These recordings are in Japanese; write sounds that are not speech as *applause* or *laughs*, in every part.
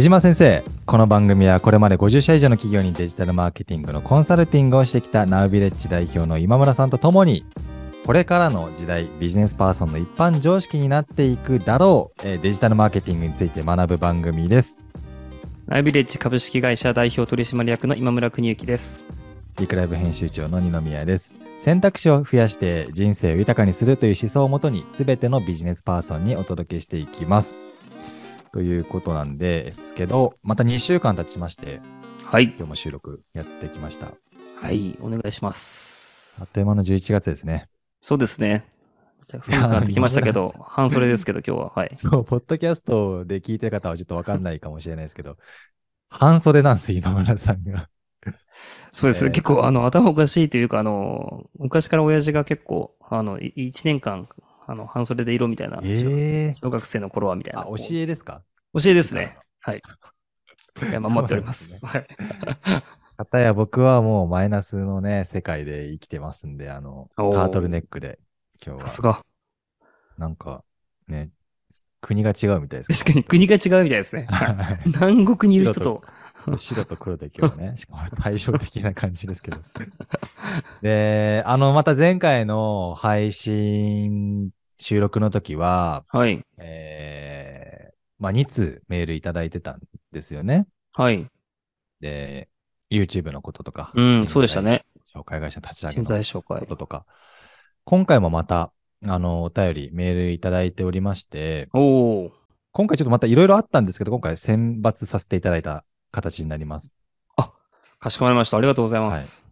出島先生、この番組はこれまで50社以上の企業にデジタルマーケティングのコンサルティングをしてきたナウビレッジ代表の今村さんとともに、これからの時代、ビジネスパーソンの一般常識になっていくだろう、えーデジタルマーケティングについて学ぶ番組です。ナイビレッジ株式会社代表取締役の今村邦之です。リクライブ編集長の二宮です。選択肢を増やして人生を豊かにするという思想をもとに、すべてのビジネスパーソンにお届けしていきます。ということなんですけど、また2週間経ちまして、はい。今日も収録やってきました。はい、お願いしまあすっ。という間の11月ですね。そうですね。じゃあ、寒くなってきましたけど、半袖ですけど、今日は。はい。*laughs* そう、ポッドキャストで聞いてる方はちょっとわかんないかもしれないですけど、半袖なんですよ、今村さんが。そうですね。えー結構、あの、頭おかしいというか、あの、昔から親父が結構、あの、い一年間、あの、半袖で色みたいな、え小学生の頃はみたいな。あ、教えですか？教えですね。はい。*laughs* 守っております。はい。*laughs* 方や僕はもうマイナスのね、世界で生きてますんで、あの、タおーートルネックで、今日は。さすが。なんか、ね、国が違うみたいです確かに国が違うみたいですね。*laughs* 南国にいる人と、白と黒で今日はね、しかも対照的な感じですけど。で、あの、また前回の配信収録の時は、はい。えー、まあ、2通メールいただいてたんですよね。はい。で、YouTube のこととか、うん、そうでしたね。紹介会社立ち上げ人の材紹介こ。ととか、今回もまた、あの、お便り、メールいただいておりまして、おお。今回ちょっとまたいろいろあったんですけど、今回選抜させていただいた形になります。かしこまりました。ありがとうございます。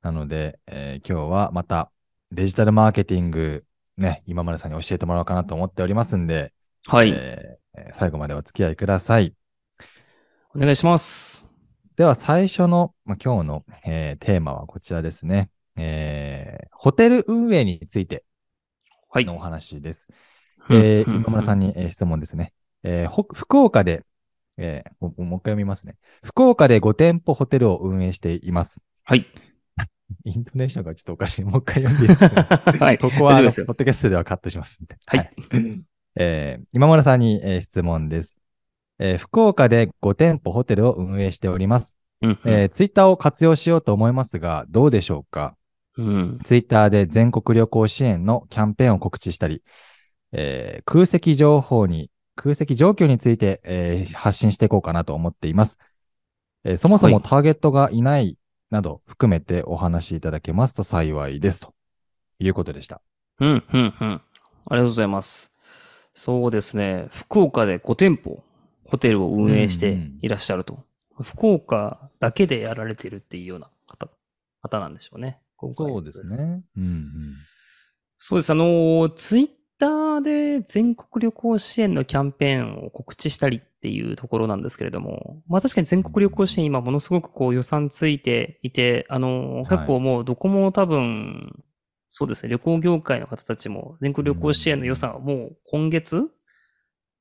なので、えー今日はまたデジタルマーケティング、ね、今村さんに教えてもらおうかなと思っておりますんで、はい、えーえー最後までお付き合いください。お願いします。では最初の、まあ、今日の、えーテーマはこちらですね。えーホテル運営についてはい。のお話です。えー今村さんに。に、えー質問ですね。えーほ福岡で、えーももう一回読みますね。福岡で5店舗ホテルを運営しています。はい。イントネーションがちょっとおかしい。もう一回読んでいいですか？*laughs* はい。ここは、ポッドキャストではカットしますんで。はい。えー今村さんに、えー質問です、えー福岡で5店舗ホテルを運営しております。うんえーツイッターを活用しようと思いますが、どうでしょうか？うん。ツイッターで全国旅行支援のキャンペーンを告知したり、えー空席情報に、空席状況について、えー発信していこうかなと思っています。えーそもそもはいターゲットがいないなど含めてお話しいただけますと幸いです。ということでした。うん、うん、うん。ありがとうございます。そうですね。福岡で5店舗、ホテルを運営していらっしゃると。福岡だけでやられてるっていうような方、方なんでしょうね。そうです。ね。うんうんそうです。あの、ツイッターで全国旅行支援のキャンペーンを告知したりっていうところなんですけれども、まあ確かに全国旅行支援今ものすごくこう予算ついていて、あの、結構もうどこも多分、そうですね、旅行業界の方たちも全国旅行支援の予算はもう今月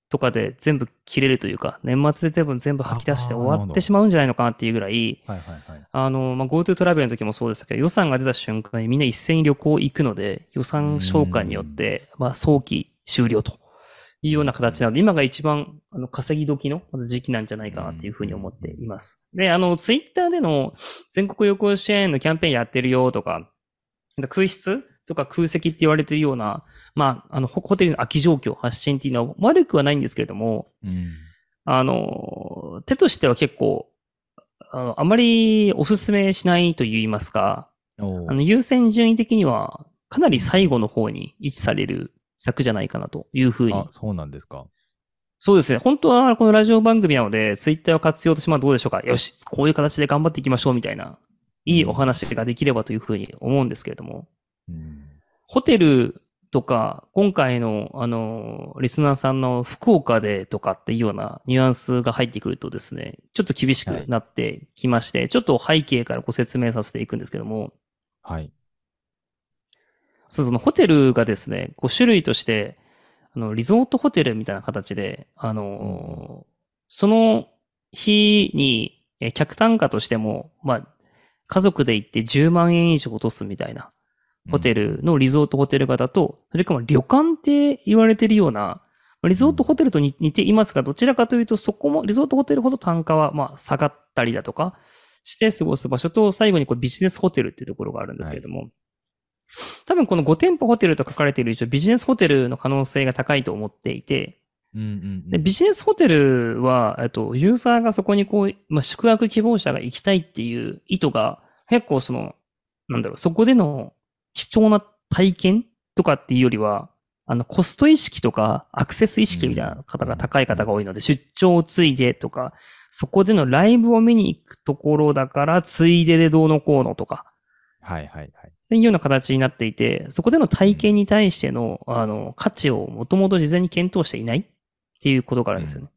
とかで全部切れるというか、年末で多分全部吐き出して終わってしまうんじゃないのかなっていうぐらい、あの、まあ、GoTo トラベルの時もそうでしたけど、予算が出た瞬間にみんな一斉に旅行行くので、予算消化によって、まあ、早期終了と。いうような形なので、今が一番あの稼ぎ時の時期なんじゃないかなというふうに思っています。で、あの、ツイッターでの全国旅行支援のキャンペーンやってるよとか、空室とか空席って言われてるような、まあ、あの、ホホテルの空き状況、発信っていうのは悪くはないんですけれども、うん。あの、手としては結構、あのあまりお勧めしないと言いますか、あの優先順位的にはかなり最後の方に位置される策じゃないかなというふうにあ、。そうなんですか。そうですね。本当はこのラジオ番組なので、ツイッターを活用としてまあどうでしょうか。よし、こういう形で頑張っていきましょうみたいな、いいお話ができればというふうに思うんですけれども、うんホテルとか、今回の、あの、リスナーさんの福岡でとかっていうようなニュアンスが入ってくるとですね、ちょっと厳しくなってきまして、ちょっと背景からご説明させていくんですけども、はい。そのホテルがですね、こう種類として、あの、リゾートホテルみたいな形で、あの、その日に、え客単価としても、まあ、家族で行って10万円以上落とすみたいなホテルのリゾートホテル型と、それから旅館って言われてるような、リゾートホテルと似ていますが、どちらかというと、そこも、リゾートホテルほど単価は、まあ、下がったりだとかして過ごす場所と、最後にこうビジネスホテルっていうところがあるんですけれども、多分この5店舗ホテルと書かれている以上、ビジネスホテルの可能性が高いと思っていて、うんうんうん。でビジネスホテルは、えっと、ユーザーがそこにこう、まあ、宿泊希望者が行きたいっていう意図が、結構その、なんだろう、そこでの貴重な体験とかっていうよりは、あの、コスト意識とか、アクセス意識みたいな方が高い方が多いので、出張をついでとか、そこでのライブを見に行くところだから、ついででどうのこうのとか、はいはいはい。っていうような形になっていて、そこでの体験に対しての、あの、価値をもともと事前に検討していないっていうことがあるんですよね。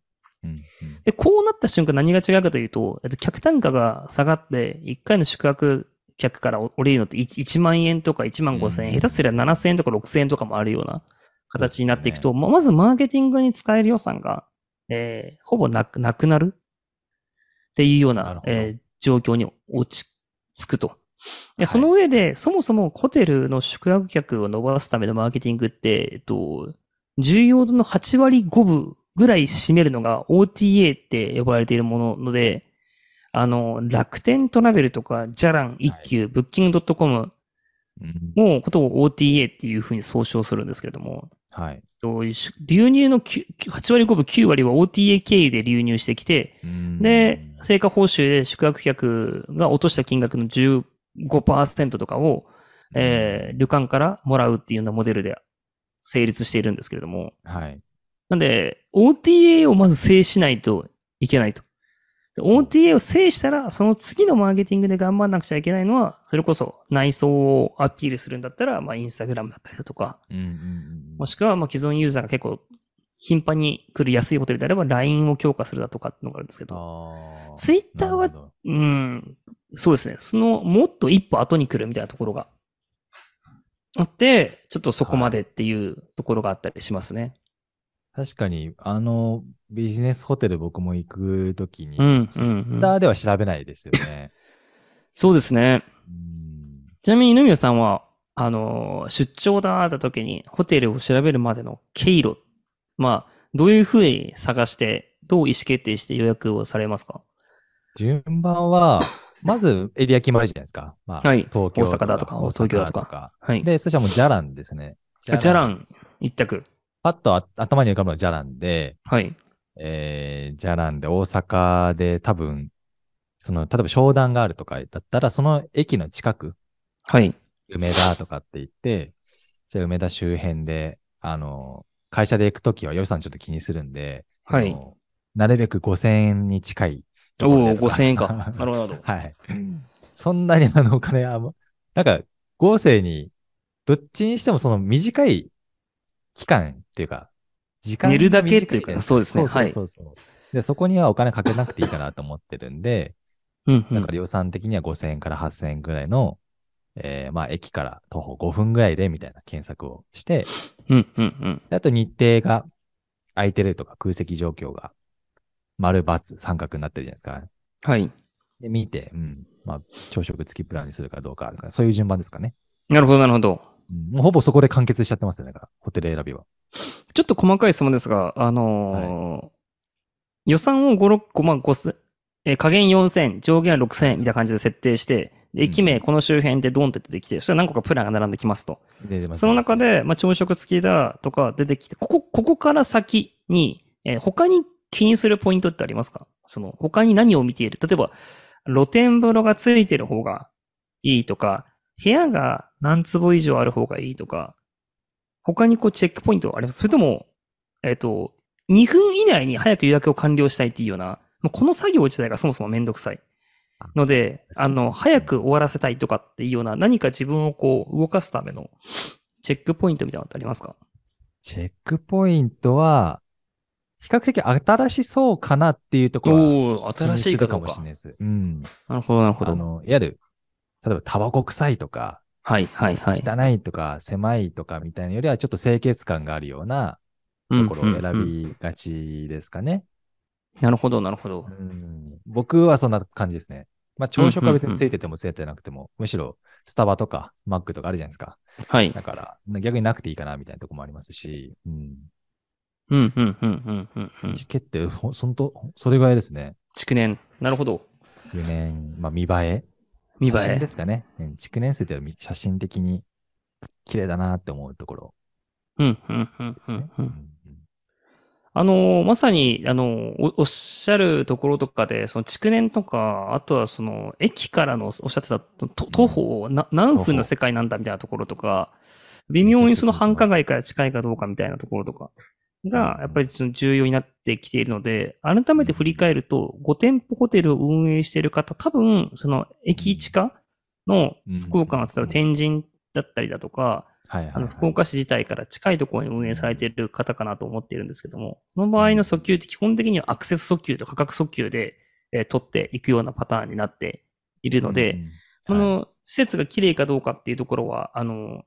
うん。うん。で、こうなった瞬間何が違うかというと、えっと、客単価が下がって、1回の宿泊客から降りるのって 1, 1万円とか1万5千円、うん。下手すりゃ7000円とか6000円とかもあるような形になっていくと、ままずマーケティングに使える予算が、えーほぼなくなくなるっていうようななえー状況に落ち着くと。その上で、そもそもホテルの宿泊客を伸ばすためのマーケティングって、えっと、重要度の8割5分ぐらい占めるのが OTA って呼ばれているもので、あの、楽天トラベルとか、ジャラン、一休、ブッキングドットコムうん。のことを OTA っていうふうに総称するんですけれども、はい。と流入の9 8割5分9割は OTA 経由で流入してきて、うん。で、成果報酬で宿泊客が落とした金額の15%とかを、えー旅館からもらうっていうようなモデルで成立しているんですけれども、はい。なんで、OTA をまず制しないといけないと。で OTA を制したら、その次のマーケティングで頑張らなくちゃいけないのは、それこそ内装をアピールするんだったら、まあ、インスタグラムだったりだとか、うんうんうんもしくは、まあ、既存ユーザーが結構頻繁に来る安いホテルであれば、LINE を強化するだとかっていうのがあるんですけど、ツイッターはうん、そうですね。その、もっと一歩後に来るみたいなところがあって、ちょっとそこまでっていうところがあったりしますね。確かに、あの、ビジネスホテル僕も行くときに、うん、ツイ。ッターでは調べないですよね。*laughs* そうですね。うんちなみに、二宮さんは、あの、出張だった時に、ホテルを調べるまでの経路、まあ、どういうふうに探して、どう意思決定して予約をされますか？順番は、*laughs* まずエリア決まるじゃないですか。まあ、はい東京大阪だとか東京だとかはい。で、そしたらもうジャランですね。じゃら。ん、一択。パッとあ頭に浮かぶのはジャランで、はい。えー、ジャランで大阪で多分、その、例えば商談があるとかだったら、その駅の近く、はい。梅田とかって言って、じゃあ梅田周辺で、あの、会社で行くときは予算ちょっと気にするんで、はいなるべく5000円に近いおお、ろでと5000 *laughs* 円か。なるほど。*laughs* はい。そんなにあのお金は、なんか、合成に、どっちにしてもその短い期間っていうか、時間が寝るだけっていうかそうですねそうそうそうそうで、そこにはお金かけなくていいかなと思ってるんで、うん、うんだから。予算的には5000円から8000円ぐらいの、えーまあ駅から徒歩5分ぐらいでみたいな検索をして、うん、うん、うん。であと日程が空いてるとか空席状況が丸×三角になってるじゃないですか。はい。で、見て、うん。まあ、朝食付きプランにするかどうかそういう順番ですかね。なるほど、なるほど。うんもうほぼそこで完結しちゃってますよね、だから、ホテル選びは。ちょっと細かい質問ですが、あのー予算を5、6個、まあ、5せえー下限4000、上限は6000みたいな感じで設定して、で駅名、うんこの周辺でドンって出てきて、それは何個かプランが並んできますと。すその中、で、まあ、朝食付きだとか出てきて、ここ、ここから先に、えー他に気にするポイントってありますか？その、他に何を見ている？例えば、露天風呂がついてる方がいいとか、部屋が何坪以上ある方がいいとか、他にこうチェックポイントはあります？それとも、えっ、と、2分以内に早く予約を完了したいっていうような、もうこの作業自体がそもそもめんどくさい。ので、あの、早く終わらせたいとかっていうような、何か自分をこう動かすためのチェックポイントみたいなのってありますか？チェックポイントは、比較的新しそうかなっていうところは新しいかもしれ。ないです。うん。なるほど、なるほど。あの、いわゆる、例えばタバコ臭いとか、はい、はい、はい。汚いとか、狭いとかみたいなよりは、ちょっと清潔感があるようなうんところをうんうん選びがちですかね。なるほど、なるほど。うん僕はそんな感じですね。まあ、朝食は別についててもついてなくても、むしろスタバとかマックとかあるじゃないですか。はい。だから、逆になくていいかなみたいなところもありますし、うん。うん、うん、うん、うん、うん、うん。チケって、ほ *laughs* そんと、それぐらいですね。築年。なるほど。9年、まあ見栄え見栄え写真ですかね。うん築年数って写真的に綺麗だなって思うところうん、うん、うん。うんあのーまさに、あのーお、おっしゃるところとかで、その築年とか、あとはその、駅からのおっしゃってたと徒歩な何分の世界なんだみたいなところとか、微妙にその繁華街から近いかどうかみたいなところとかが、やっぱりその重要になってきているので、改めて振り返ると、5店舗ホテルを運営している方、多分、その駅近のうん。福岡の例えば天神だったりだとか、はいはい、あの福岡市自体から近いところに運営されている方かなと思っているんですけども、その場合の訴求って基本的にはアクセス訴求と価格訴求で、えー取っていくようなパターンになっているので、こうんうん。はい。の施設が綺麗かどうかっていうところは、あの、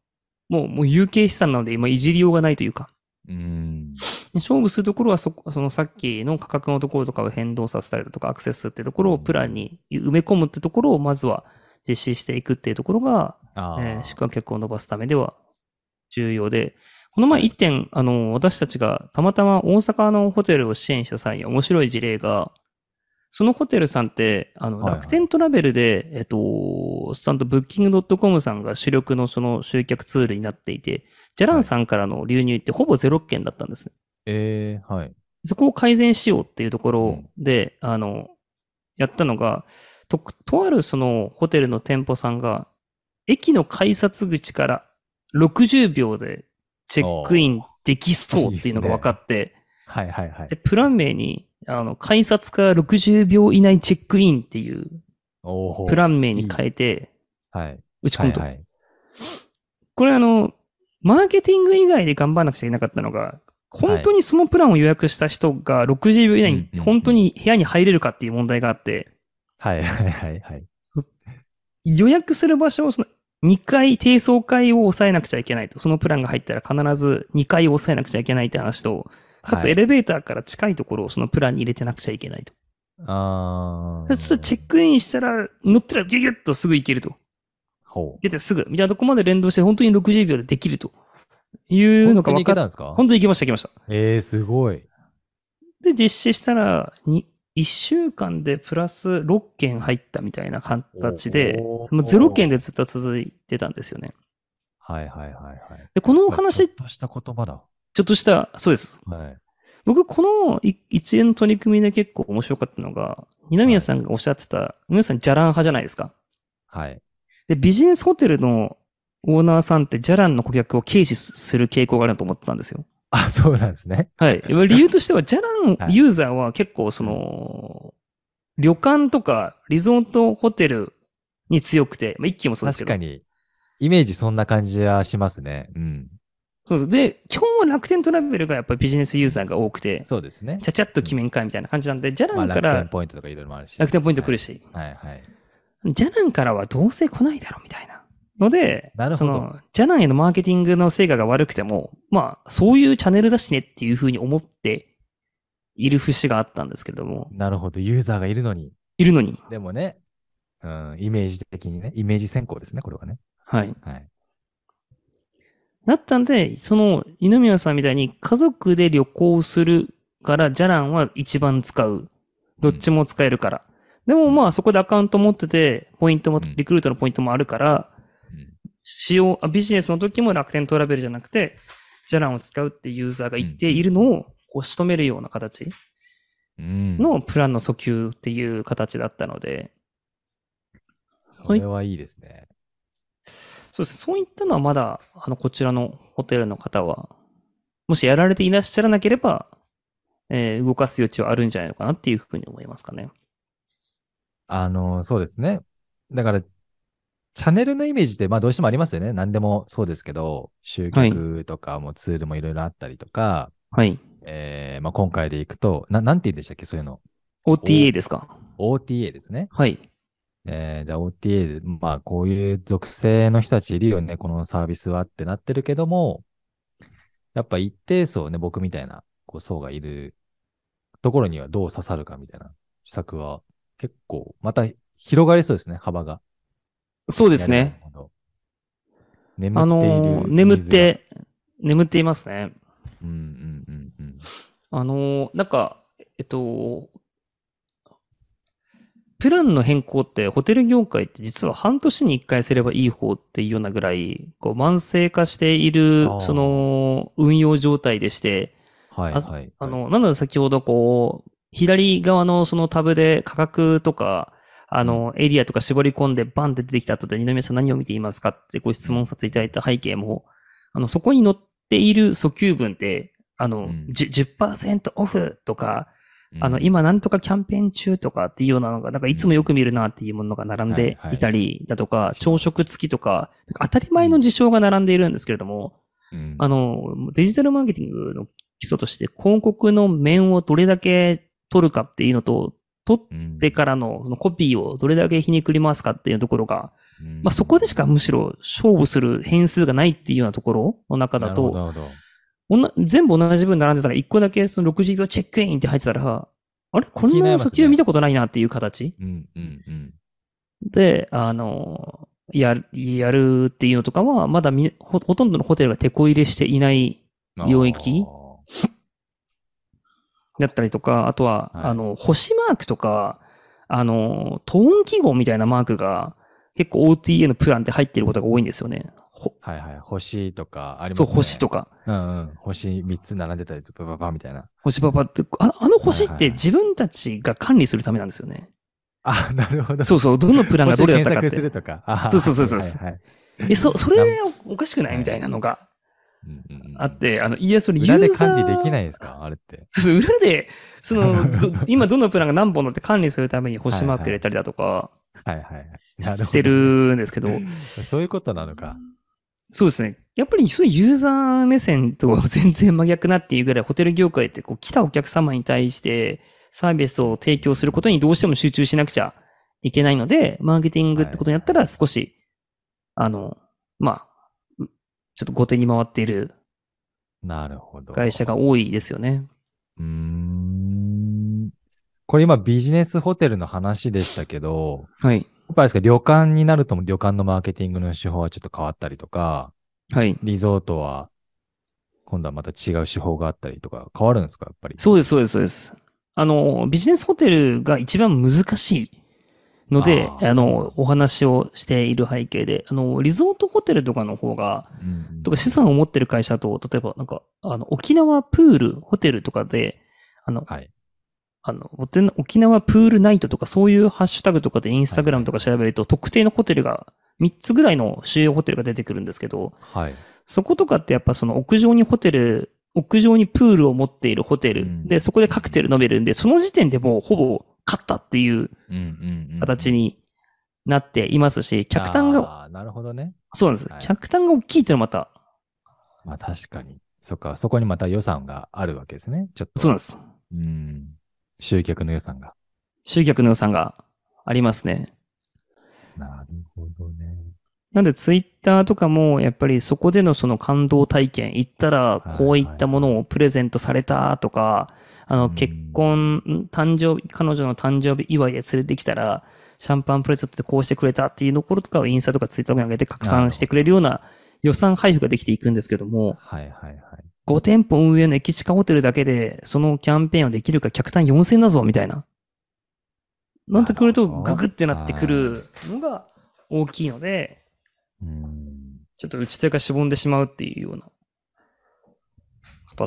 もう、もう有形資産なので今いじりようがないというか、うん。勝負するところはそこ、そのさっきの価格のところとかを変動させたりだとか、アクセスってところをプランに埋め込むってところをまずは実施していくっていうところが、えー宿泊客を伸ばすためでは重要で、この前一点、あの、私たちがたまたま大阪のホテルを支援した際に面白い事例が、そのホテルさんって、あの、はいはい楽天トラベルで、えっと、ちゃんとブッキング .com さんが主力のその集客ツールになっていて、ジャランさんからの流入ってほぼ0件だったんですね。えー、はい。そこを改善しようっていうところで、あの、やったのが、と、とあるそのホテルの店舗さんが、駅の改札口から60秒でチェックインできそうっていうのが分かって、はいはいはいで、。プラン名に、あの、改札から60秒以内チェックインっていうプラン名に変えてはい。打ち込むと。はいはい。これあの、マーケティング以外で頑張らなくちゃいけなかったのが、本当にそのプランを予約した人が60秒以内に本当に部屋に入れるかっていう問題があって、はいはいはいはい。予約する場所をその2回低層階を抑えなくちゃいけないと。そのプランが入ったら必ず2階を抑えなくちゃいけないって話と、かつはいエレベーターから近いところをそのプランに入れてなくちゃいけないと。あでちょっとチェックインしたら、乗ったらギュギュッとすぐ行けると。ほう。出てすぐ、みたいなとこまで連動して本当に60秒でできるというのが本当に分かったんですか？本当に行きました、行きました。えー、すごい。で、実施したら、に1週間でプラス6件入ったみたいな形で、もう0件でずっと続いてたんですよね。はいはいはいはい。で、このおちょ話っ、とした言葉だ。ちょっとした、そうです。はい。僕、このい一連の取り組みで結構面白かったのが、二宮さんがおっしゃってた、皆さん、じゃらん派じゃないですか。はい。で、ビジネスホテルのオーナーさんって、じゃらんの顧客を軽視する傾向があると思ってたんですよ。あ、そうなんですね。はい。理由としては、じゃらんはいユーザーは結構、その、旅館とかリゾートホテルに強くて、まあ、一気もそうですけど。確かに。イメージそんな感じはしますね。うん。そうです。で、基本は楽天トラベルがやっぱりビジネスユーザーが多くて、そうですね。ちゃちゃっと決めんかいみたいな感じなんで、じゃらまあ、んから楽天ポイントとかいろいろもあるし。楽天ポイント来るし、はいはい。じゃらんからはどうせ来ないだろうみたいな。ので、なるほどその、じゃらんへのマーケティングの成果が悪くても、まあ、そういうチャンネルだしねっていうふうに思っている節があったんですけれども、なるほど。ユーザーがいるのに。いるのに。でもね、うん、イメージ的にね、イメージ先行ですね、これはね。はい。はい。だったんで、その、二宮さんみたいに家族で旅行するから、じゃらんは一番使う。どっちも使えるから。でもまあ、そこでアカウント持ってて、ポイントも、うんリクルートのポイントもあるから、うん使用、あビジネスの時も楽天トラベルじゃなくて、ジャランを使うってユーザーが一定いるのを、こう、仕留めるような形うん。のプランの訴求っていう形だったので、それはいいですね。そうです。そういったのはまだ、あの、こちらのホテルの方は、もしやられていらっしゃらなければ、えー動かす余地はあるんじゃないのかなっていうふうに思いますかね。あの、そうですね。だから、チャンネルのイメージって、まあどうしてもありますよね。何でもそうですけど、集客とかもツールもいろいろあったりとか、はい。えーまあ今回でいくと、ななんて言うんでしたっけそういうの。OTA ですか？OTA ですね。はい。えー、で OTA で、まあこういう属性の人たちいるよね、このサービスはってなってるけども、やっぱ一定層ね、僕みたいなこう層がいるところにはどう刺さるかみたいな施策は結構、また広がりそうですね、幅が。そうですね。眠あっているのー眠っ。て、眠っていますね。うんうんうんうんあの、なんか、えっと、プランの変更ってホテル業界って実は半年に1回すればいい方っていうようなぐらい、こう慢性化しているその運用状態でして、あはいはい。あの、なので先ほどこう、左側のそのタブで価格とか、あの、エリアとか絞り込んでバンって出てきた後で、二宮さん何を見ていますかってご質問させていただいた背景も、あの、そこに載っている訴求文って、あの、うん。10%, 10%オフとか、うん。あの、、今なんとかキャンペーン中とかっていうようなのが、なんかいつもよく見るなっていうものが並んでいたりだとか、朝食付きとか、当たり前の事象が並んでいるんですけれども、うん。あの、デジタルマーケティングの基礎として広告の面をどれだけ取るかっていうのと、取うん。ってからのそのコピーをどれだけひねくり回すかっていうところが、うん。まあそこでしかむしろ勝負する変数がないっていうようなところの中だと、全部同じ分並んでたら1個だけその60秒チェックインって入ってたら、あれ？こんな訴求見たことないなっていう形？うんうんうん。で、あの、やる、やるっていうのとかは、まだみほほとんどのホテルが手こ入れしていない領域あだったりとか、あとは、はいあの、星マークとか、あの、トーン記号みたいなマークが結構 OTA のプランって入ってることが多いんですよね。はいはい。星とかありますそう、ね。星とか。うんうん。星3つ並んでたりとか、バババみたいな。星パパって、ああの星っはいはいはいて自分たちが管理するためなんですよね。あ、なるほど。そうそう、どのプランがどれだったかっ星検索するて。とか。あそうそうそうそうはいはいえ、そ、それおかしくないみたいなのがあって、あの、いや、それユーザー裏で管理できないですか？あれって。そ *laughs* うそう、裏で、その、*laughs* ど今どのプランが何本乗って管理するために星マーク入れたりだとかはいはいしてるんですけど、*laughs* そういうことなのか。そうですね。やっぱりそういうユーザー目線とは全然真逆なっていうぐらい、ホテル業界ってこう来たお客様に対してサービスを提供することにどうしても集中しなくちゃいけないので、マーケティングってことになったら少し、あの、まあ、うちょっと後手に回っているなるほど。会社が多いですよね。うーん。これ今ビジネスホテルの話でしたけど、はい。やっぱりですか、旅館になると旅館のマーケティングの手法はちょっと変わったりとか、はい。リゾートは今度はまた違う手法があったりとか、変わるんですか、やっぱり。そうです、そうです、そうです。あの、ビジネスホテルが一番難しいので、あの、お話をしている背景で、あの、リゾートホテルとかの方が、うんとか資産を持ってる会社と、例えばなんか、あの、沖縄プール、ホテルとかで、あの、はい。あの、沖縄プールナイトとかそういうハッシュタグとかでインスタグラムとか調べると、特定のホテルが、3つぐらいの主要ホテルが出てくるんですけど、はい。そことかってやっぱその屋上にホテル、屋上にプールを持っているホテル、うん。で、そこでカクテル飲めるんで、その時点でもうほぼ勝ったっていう。形になっていますし、客単が、なるほどね。そうなんです。はい客単が大きいっていうのはまた、まあ確かに。そっか、そこにまた予算があるわけですね。ちょっと。そうなんです。うん。集客の予算が。集客の予算がありますね。なるほどね。なんでツイッターとかもやっぱりそこでのその感動体験、行ったらこういったものをプレゼントされたとか、あのうん結婚、ん誕生日、彼女の誕生日祝いで連れてきたら、シャンパンプレゼントでこうしてくれたっていうところとかをインスタとかツイッターに上げて拡散してくれるような予算配布ができていくんですけども、はいはいはい。5店舗運営の駅近ホテルだけでそのキャンペーンをできるか客単4000だぞみたいな。なんてくるとググってなってくるのが大きいので、うん。ちょっと打ち手がしぼんでしまうっていうような形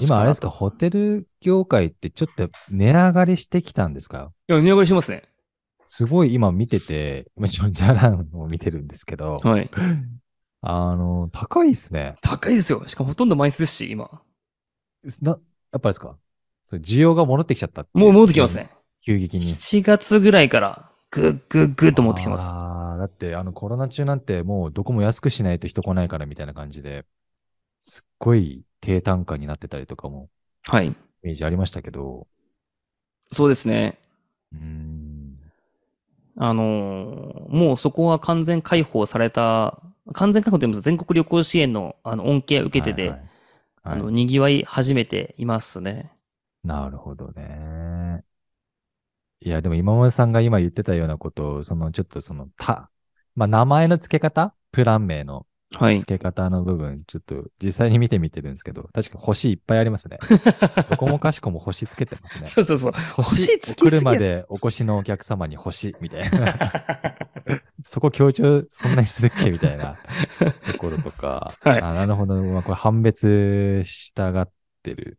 今あれですかか、ホテル業界ってちょっと値上がりしてきたんですか？いや、値上がりしますね。すごい今見てて、今ちょ *laughs* ジャランを見てるんですけど、はい。あの、高いですね。高いですよ。しかもほとんどマイスですし、今。な、やっぱですか？それ需要が戻ってきちゃったもう戻ってきます。ね。急激に。7月ぐらいから、ぐっぐっぐっと持ってきます。ああ、だってあのコロナ中なんてもうどこも安くしないと人来ないからみたいな感じで、すっごい低単価になってたりとかもはい。イメージありましたけど、そうですね。うーん。あのーもうそこは完全開放された、完全開放というの全国旅行支援のあの恩恵を受けてて、はいはいあの、はいにぎわい始めていますね。なるほどね。いや、でも今村さんが今言ってたようなことを、そのちょっとその、た、まあ名前の付け方？プラン名の。はい。付け方の部分、ちょっと実際に見てみてるんですけど、確か星いっぱいありますね。*laughs* どこもかしこも星つけてますね。そうそうそう。星つきすぎ送るまでお越しのお客様に星みたいな。*laughs* そこ強調そんなにするっけみたいなところとか。はいあなるほど。まあ、これ判別したがってる。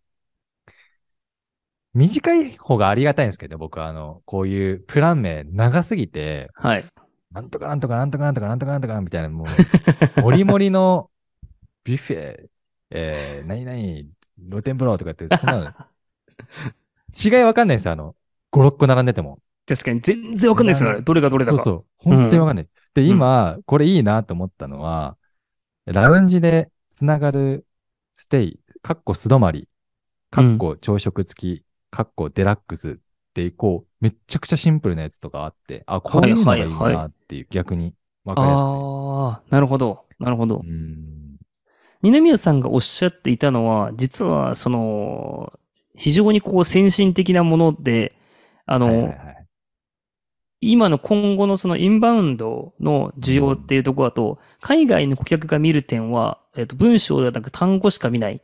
短い方がありがたいんですけど、僕はあの、こういうプラン名長すぎて、はい。なんとかなんとかなんとかなんとかなんとかなんとかみたいな、もう、*laughs* もりもりのビュッフェ、えー、何々、露天風呂とかって、そんなの、*laughs* 違いわかんないんですよ、あの、5、6個並んでても。確かに全然わかんないですよね。どれがどれだか。そうそう。本当にわかんない。で、今、これいいなと思ったのは、ラウンジでつながるステイ、かっこ素泊まり、かっこ朝食付き、かっこデラックスって、こう、めっちゃくちゃシンプルなやつとかあって、あ、こういうのがいいはいはいはなっていう、逆にわかりやすくて。ああ、なるほど。なるほどう。ん。二宮さんがおっしゃっていたのは、実は、その、非常にこう先進的なもので、あの、はいはいはい今の今後のそのインバウンドの需要っていうところだと、海外の顧客が見る点は、えっと、文章ではなく単語しか見ない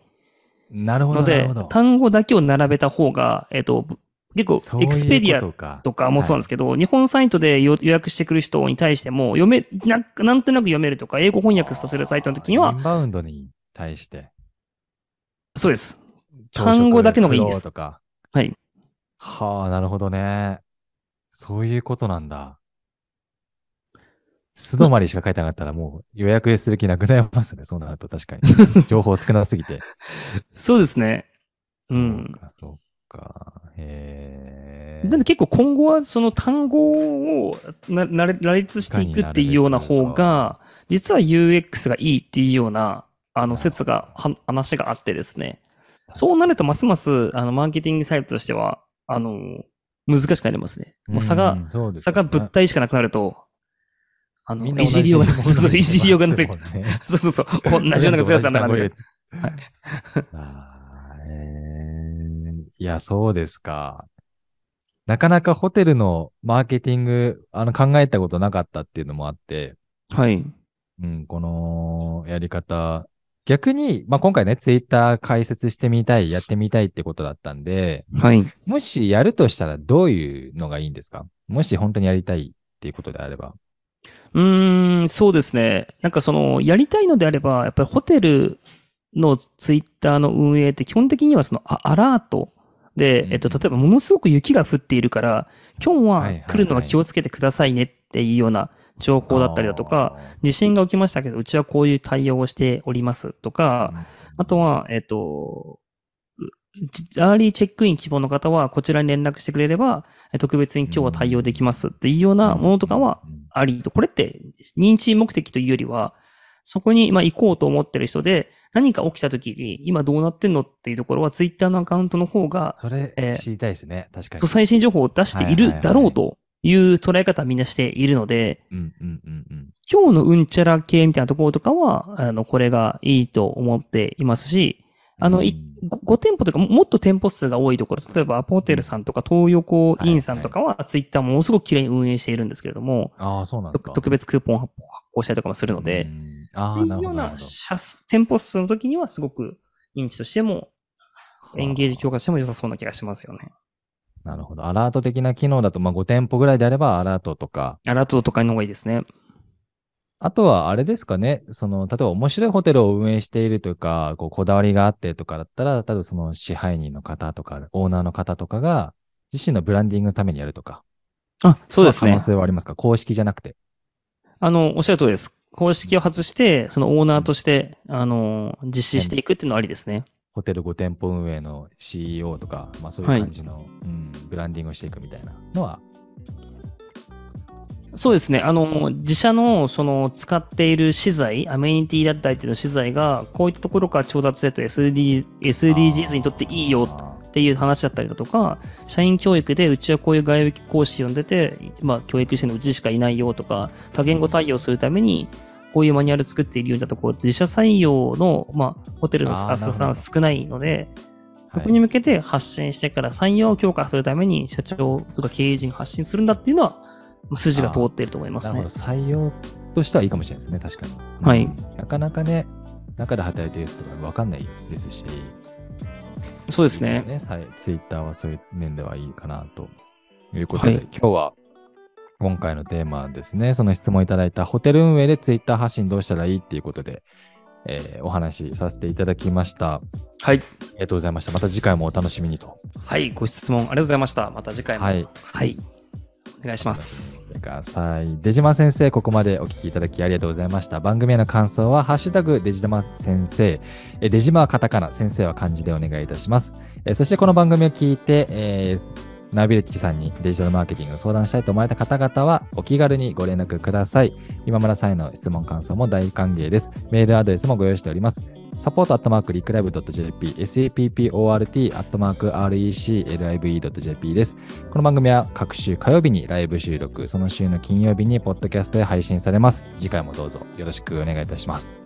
なるほど、のでなるほど、。単語だけを並べた方が、えっと、結構エクスペディアとかもそうなんですけど、日本サイトで予予約してくる人に対しても、読め、なんなんとなく読めるとか、英語翻訳させるサイトの時にはインバウンドに対して。そうです。単語だけの方がいいです。はい。はあ、なるほどね。そういうことなんだ。素泊まりしか書いてなかったらもう予約する気なくなりますね。そうなると確かに。*laughs* 情報少なすぎて。そうですね。うんそうか、そうか。へえ。なんで結構今後はその単語をななれ羅列していくっていうような方が、実は UX がいいっていうような、あの説が、は話があってですね。そうなるとますます、あの、マーケティングサイトとしては、あの、難しくなりますね。もう差が、う差が物体しかなくなると、あの、いじりようがそうそう、いじりようがない。*laughs* そうそうそう。同じような強さにならない。*laughs* あーえーいや、そうですか。なかなかホテルのマーケティング、あの、考えたことなかったっていうのもあって、はい。うん、このやり方、逆に、まあ、今回ね、ツイッター解説してみたい、やってみたいってことだったんで、はい。もしやるとしたらどういうのがいいんですか？もし本当にやりたいっていうことであれば。うーん、そうですね。なんかその、やりたいのであれば、やっぱりホテルのツイッターの運営って基本的にはそのアアラートで、うんえっと、例えばものすごく雪が降っているから、今日は来るのは気をつけてくださいねっていうような情報だったりだとか、地震が起きましたけど、うちはこういう対応をしておりますとあか、ー、あとは、えっと、うアーリーチェックイン希望の方はこちらに連絡してくれれば、え特別に今日は対応できますっていうようなものとかは、うん。ありと。これって認知目的というよりは、そこにまあ行こうと思ってる人で、何か起きた時に今どうなってんのっていうところは、ツイッターのアカウントの方が、それえー知りたいですね。確かに。最新情報を出しているだろうという捉え方はみんなしているので。今日のうんちゃら系みたいなところとかは、あの、これがいいと思っていますし、あの、い 5, 店舗というか、ももっと店舗数が多いところ、例えばアポテルさんとか東横インさんとかは、ツイッターものすごく綺麗に運営しているんですけれども、ああ、そうなんですか。特別クーポン発行したりとかもするので、うん、ああ、なるほど。なるな店舗数の時にはすごく認知としても、エンゲージ強化としても良さそうな気がしますよね。なるほど。アラート的な機能だと、まあ、5店舗ぐらいであればアラートとか、アラートとかの方がいいですね。あとはあれですかね、その、例えば面白いホテルを運営しているとか、こう、こだわりがあってとかだったら、多分その支配人の方とか、オーナーの方とかが、自身のブランディングのためにやるとか。あ、そうですね可能。性はありますか？公式じゃなくて。あの、おっしゃる通りです。公式を外して、そのオーナーとして、あの、実施していくっていうのはありですね。ホテル5店舗運営の CEO とか、まあそういう感じの、うん、ブランディングをしていくみたいなのは、そうですね。あの、自社の、その、使っている資材、アメニティだったりっていうの資材が、こういったところから調達せと SDGs, SDGs にとっていいよあっていう話だったりだとか、社員教育でうちはこういう外部講師呼んでて、まあ、教育してるのうちしかいないよとか、多言語対応するために、こういうマニュアル作っているようだと、こう、自社採用の、まあ、ホテルのスタッフさん少ないので、そこに向けて発信してから採用を強化するために社長とか経営陣が発信するんだっていうのは、まあ筋が通っていると思いますねなるほど。。採用としてはいいかもしれないですね、確かに。はいうんなかなかね、中で働いてる人とか分かんないですし、そうですね。さツイッターはそういう面ではいいかなということで、はい今日は今回のテーマですね、その質問いただいたホテル運営でツイッター発信どうしたらいいっていうことで、えーお話しさせていただきました。あはい。りがとうございました。また次回もお楽しみにと。はい。ご質問ありがとうございました。また次回も。はい。はい。お願いします。ください。出島先生、ここまでお聞きいただきありがとうございました。番組への感想は、ハッシュタグ、出島先生。出島はカタカナ、先生は漢字でお願いいたします。えそしてこの番組を聞いて、えーナビレッジさんにデジタルマーケティングを相談したいと思われた方々は、お気軽にご連絡ください。今村さんへの質問、感想も大歓迎です。メールアドレスもご用意しております。サポートアットマークリクライブ .jp、sapport アットマーク reclive.jp です。この番組は各週火曜日にライブ収録、その週の金曜日にポッドキャストで配信されます。次回もどうぞよろしくお願いいたします。